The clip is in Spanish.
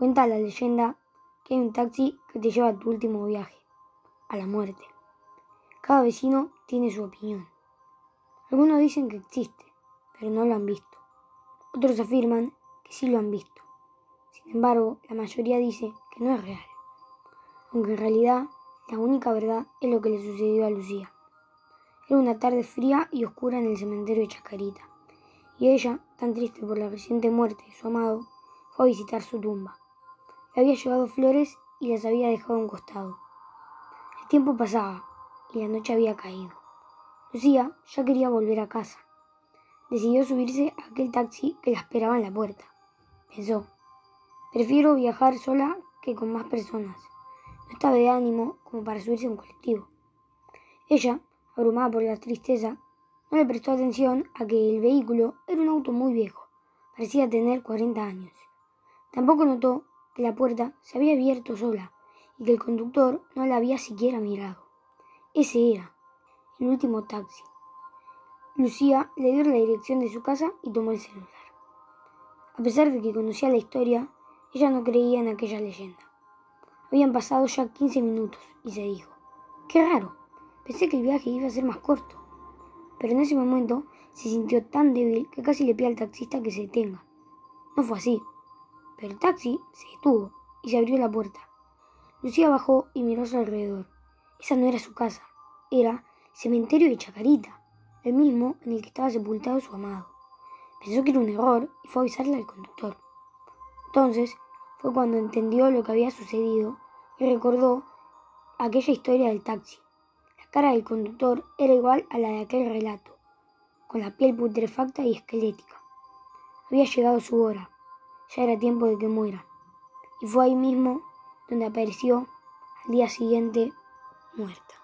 Cuenta la leyenda que hay un taxi que te lleva a tu último viaje, a la muerte. Cada vecino tiene su opinión. Algunos dicen que existe, pero no lo han visto. Otros afirman que sí lo han visto. Sin embargo, la mayoría dice que no es real. Aunque en realidad la única verdad es lo que le sucedió a Lucía. Era una tarde fría y oscura en el cementerio de Chacarita, y ella, tan triste por la reciente muerte de su amado, fue a visitar su tumba. Había llevado flores y las había dejado a un costado. El tiempo pasaba y la noche había caído. Lucía ya quería volver a casa. Decidió subirse a aquel taxi que la esperaba en la puerta. Pensó, prefiero viajar sola que con más personas. No estaba de ánimo como para subirse a un colectivo. Ella, abrumada por la tristeza, no le prestó atención a que el vehículo era un auto muy viejo. Parecía tener 40 años. Tampoco notó que la puerta se había abierto sola y que el conductor no la había siquiera mirado. Ese era el último taxi. Lucía le dio la dirección de su casa y tomó el celular. A pesar de que conocía la historia, ella no creía en aquella leyenda. Habían pasado ya 15 minutos y se dijo, qué raro, pensé que el viaje iba a ser más corto. Pero en ese momento se sintió tan débil que casi le pide al taxista que se detenga. No fue así. Pero el taxi se detuvo y se abrió la puerta. Lucía bajó y miró a su alrededor. Esa no era su casa, era el cementerio de Chacarita, el mismo en el que estaba sepultado su amado. Pensó que era un error y fue a avisarle al conductor. Entonces fue cuando entendió lo que había sucedido y recordó aquella historia del taxi. La cara del conductor era igual a la de aquel relato, con la piel putrefacta y esquelética. Había llegado su hora ya era tiempo de que muera. Y fue ahí mismo donde apareció al día siguiente muerta.